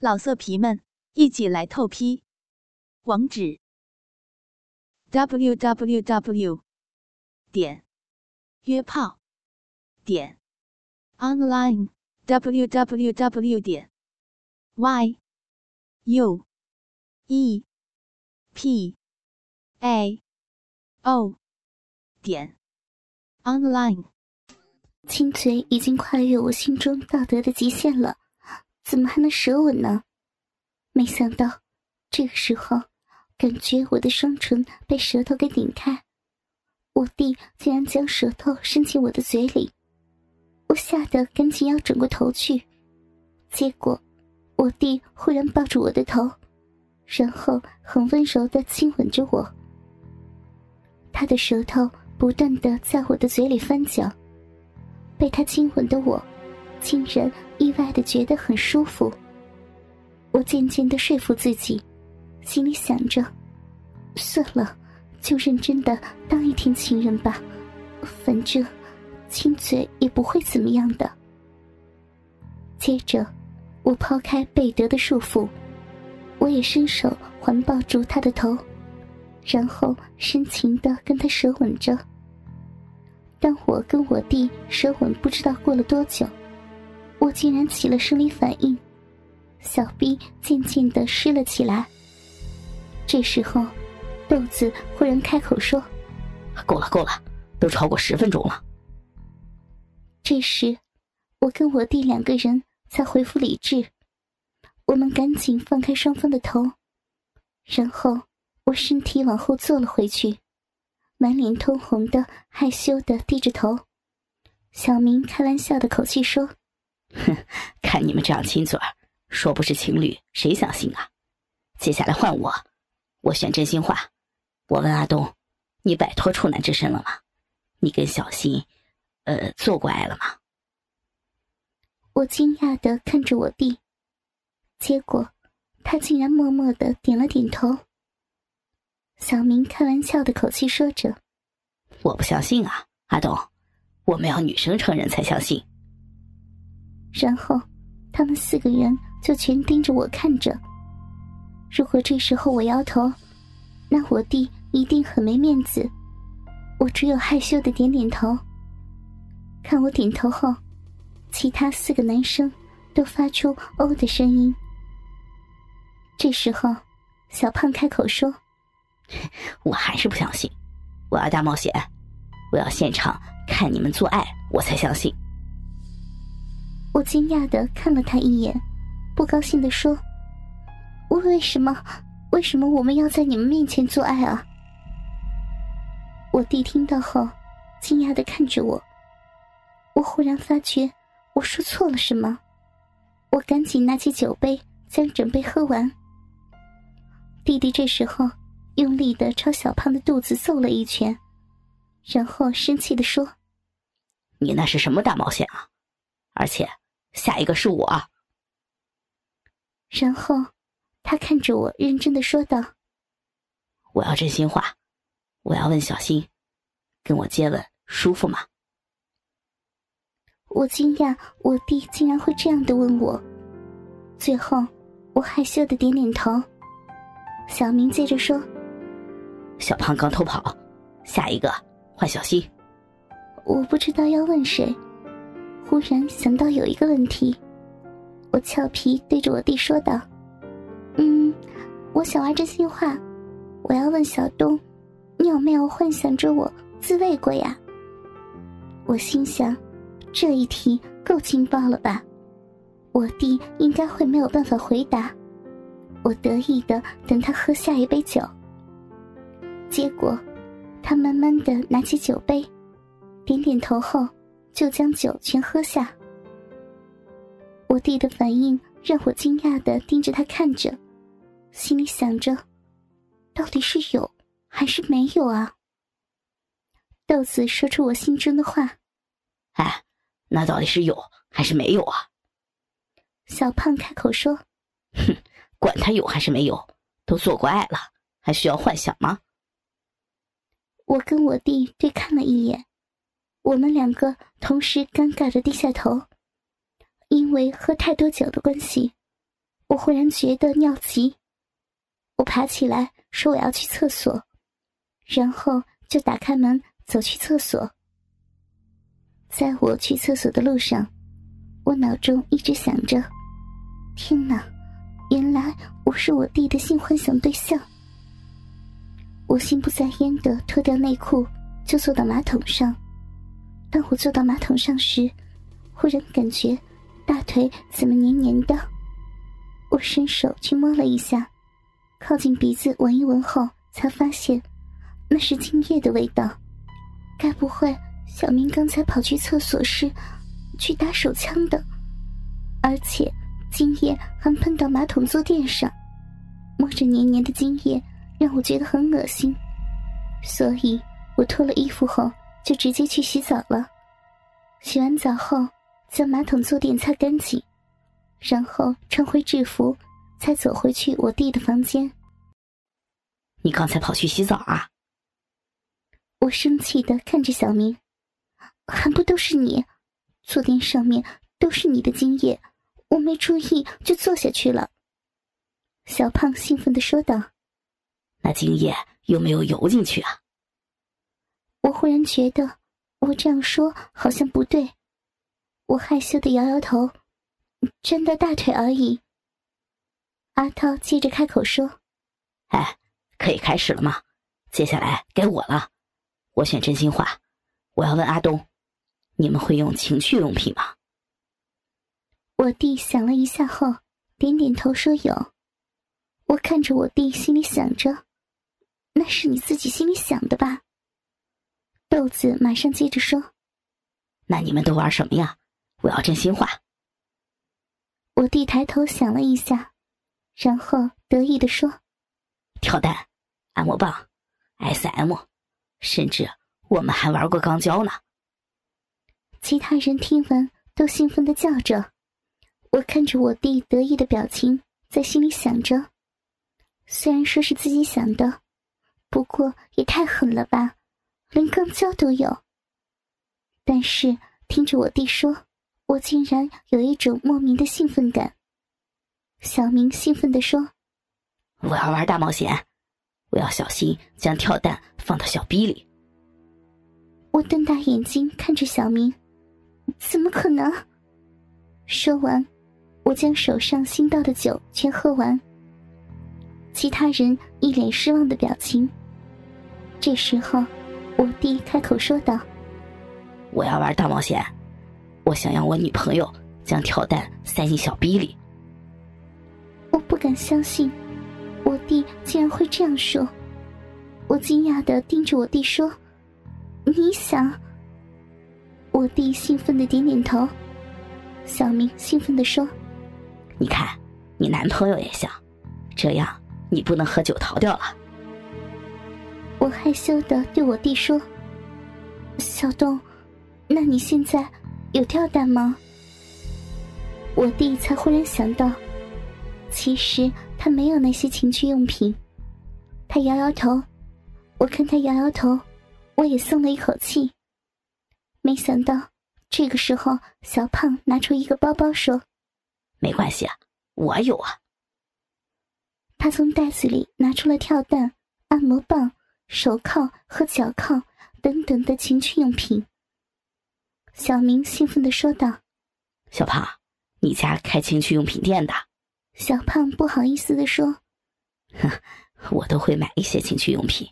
老色皮们，一起来透批！网址：w w w 点约炮点 online w w w 点 y u e p a o 点 online。亲嘴已经跨越我心中道德的极限了。怎么还能舌吻呢？没想到，这个时候，感觉我的双唇被舌头给顶开，我弟竟然将舌头伸进我的嘴里，我吓得赶紧要转过头去，结果，我弟忽然抱住我的头，然后很温柔的亲吻着我，他的舌头不断的在我的嘴里翻搅，被他亲吻的我。竟然意外的觉得很舒服。我渐渐的说服自己，心里想着：算了，就认真的当一天情人吧，反正亲嘴也不会怎么样的。接着，我抛开贝德的束缚，我也伸手环抱住他的头，然后深情的跟他舌吻着。但我跟我弟舌吻，不知道过了多久。我竟然起了生理反应，小臂渐渐的湿了起来。这时候，豆子忽然开口说：“够了，够了，都超过十分钟了。”这时，我跟我弟两个人才恢复理智，我们赶紧放开双方的头，然后我身体往后坐了回去，满脸通红的害羞的低着头。小明开玩笑的口气说。哼，看你们这样亲嘴儿，说不是情侣，谁相信啊？接下来换我，我选真心话。我问阿东，你摆脱处男之身了吗？你跟小新，呃，做过爱了吗？我惊讶的看着我弟，结果他竟然默默的点了点头。小明开玩笑的口气说着：“我不相信啊，阿东，我们要女生承认才相信。”然后，他们四个人就全盯着我看着。如果这时候我摇头，那我弟一定很没面子。我只有害羞的点点头。看我点头后，其他四个男生都发出“哦”的声音。这时候，小胖开口说：“我还是不相信，我要大冒险，我要现场看你们做爱，我才相信。”我惊讶的看了他一眼，不高兴的说：“为什么？为什么我们要在你们面前做爱啊？”我弟听到后，惊讶的看着我。我忽然发觉我说错了什么，我赶紧拿起酒杯，将整杯喝完。弟弟这时候用力的朝小胖的肚子揍了一拳，然后生气的说：“你那是什么大冒险啊？而且……”下一个是我。然后，他看着我，认真的说道：“我要真心话，我要问小新，跟我接吻舒服吗？”我惊讶，我弟竟然会这样的问我。最后，我害羞的点点头。小明接着说：“小胖刚偷跑，下一个换小新。”我不知道要问谁。忽然想到有一个问题，我俏皮对着我弟说道：“嗯，我想玩真心话，我要问小东，你有没有幻想着我自慰过呀？”我心想，这一题够劲爆了吧？我弟应该会没有办法回答。我得意的等他喝下一杯酒，结果他慢慢的拿起酒杯，点点头后。就将酒全喝下。我弟的反应让我惊讶的盯着他看着，心里想着，到底是有还是没有啊？豆子说出我心中的话：“哎，那到底是有还是没有啊？”小胖开口说：“哼，管他有还是没有，都做过爱了，还需要幻想吗？”我跟我弟对看了一眼。我们两个同时尴尬的低下头，因为喝太多酒的关系，我忽然觉得尿急，我爬起来说我要去厕所，然后就打开门走去厕所。在我去厕所的路上，我脑中一直想着：天哪，原来我是我弟的性幻想对象。我心不在焉的脱掉内裤，就坐到马桶上。当我坐到马桶上时，忽然感觉大腿怎么黏黏的。我伸手去摸了一下，靠近鼻子闻一闻后，才发现那是精液的味道。该不会小明刚才跑去厕所时去打手枪的？而且精液还喷到马桶坐垫上，摸着黏黏的精液。让我觉得很恶心，所以我脱了衣服后就直接去洗澡了。洗完澡后，将马桶坐垫擦干净，然后穿回制服，才走回去我弟的房间。你刚才跑去洗澡啊？我生气的看着小明，还不都是你？坐垫上面都是你的精液，我没注意就坐下去了。小胖兴奋的说道。那精液有没有游进去啊？我忽然觉得我这样说好像不对，我害羞的摇摇头，真的大腿而已。阿涛接着开口说：“哎，可以开始了吗？接下来该我了，我选真心话，我要问阿东，你们会用情趣用品吗？”我弟想了一下后，点点头说有。我看着我弟，心里想着。那是你自己心里想的吧？豆子马上接着说：“那你们都玩什么呀？我要真心话。”我弟抬头想了一下，然后得意的说：“跳蛋、按摩棒、SM，甚至我们还玩过钢胶呢。”其他人听完都兴奋的叫着。我看着我弟得意的表情，在心里想着：虽然说是自己想的。不过也太狠了吧，连钢交都有。但是听着我弟说，我竟然有一种莫名的兴奋感。小明兴奋地说：“我要玩大冒险，我要小心将跳蛋放到小逼里。”我瞪大眼睛看着小明，怎么可能？说完，我将手上新倒的酒全喝完。其他人一脸失望的表情。这时候，我弟开口说道：“我要玩大冒险，我想要我女朋友将跳蛋塞进小逼里。”我不敢相信，我弟竟然会这样说。我惊讶的盯着我弟说：“你想？”我弟兴奋的点点头。小明兴奋的说：“你看，你男朋友也想，这样你不能喝酒逃掉了。”我害羞的对我弟说：“小东，那你现在有跳蛋吗？”我弟才忽然想到，其实他没有那些情趣用品。他摇摇头，我看他摇摇头，我也松了一口气。没想到这个时候，小胖拿出一个包包说：“没关系啊，我有啊。”他从袋子里拿出了跳蛋、按摩棒。手铐和脚铐等等的情趣用品。小明兴奋的说道：“小胖，你家开情趣用品店的？”小胖不好意思的说：“哼，我都会买一些情趣用品，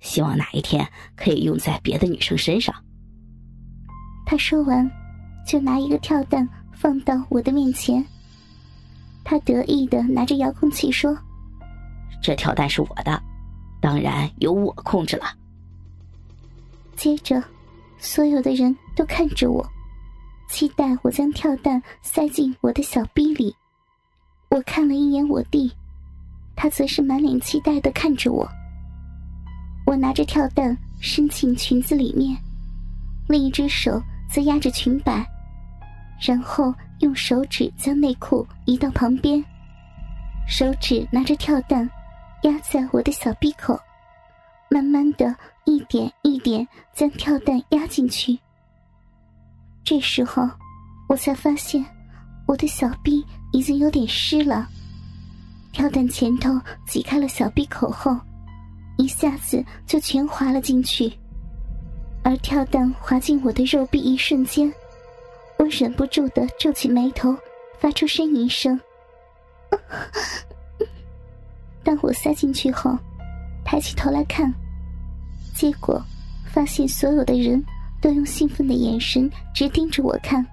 希望哪一天可以用在别的女生身上。”他说完，就拿一个跳蛋放到我的面前。他得意的拿着遥控器说：“这跳蛋是我的。”当然由我控制了。接着，所有的人都看着我，期待我将跳蛋塞进我的小逼里。我看了一眼我弟，他则是满脸期待的看着我。我拿着跳蛋伸进裙子里面，另一只手则压着裙摆，然后用手指将内裤移到旁边，手指拿着跳蛋。压在我的小鼻口，慢慢的一点一点将跳蛋压进去。这时候，我才发现我的小臂已经有点湿了。跳蛋前头挤开了小臂口后，一下子就全滑了进去。而跳蛋滑进我的肉壁一瞬间，我忍不住的皱起眉头，发出呻吟声。当我塞进去后，抬起头来看，结果发现所有的人都用兴奋的眼神直盯着我看，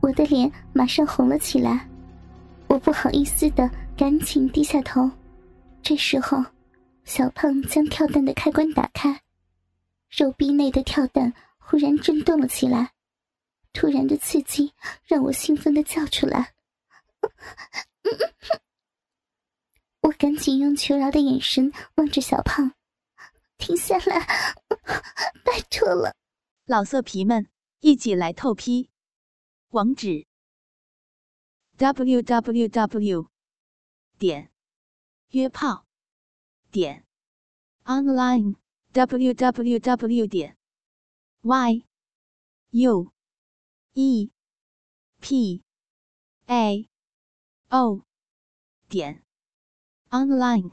我的脸马上红了起来。我不好意思的赶紧低下头。这时候，小胖将跳蛋的开关打开，肉壁内的跳蛋忽然震动了起来，突然的刺激让我兴奋的叫出来。我赶紧用求饶的眼神望着小胖，停下来，拜托了。老色皮们，一起来透批，网址：w w w 点约炮点 online w w w 点 y u e p a o 点。Online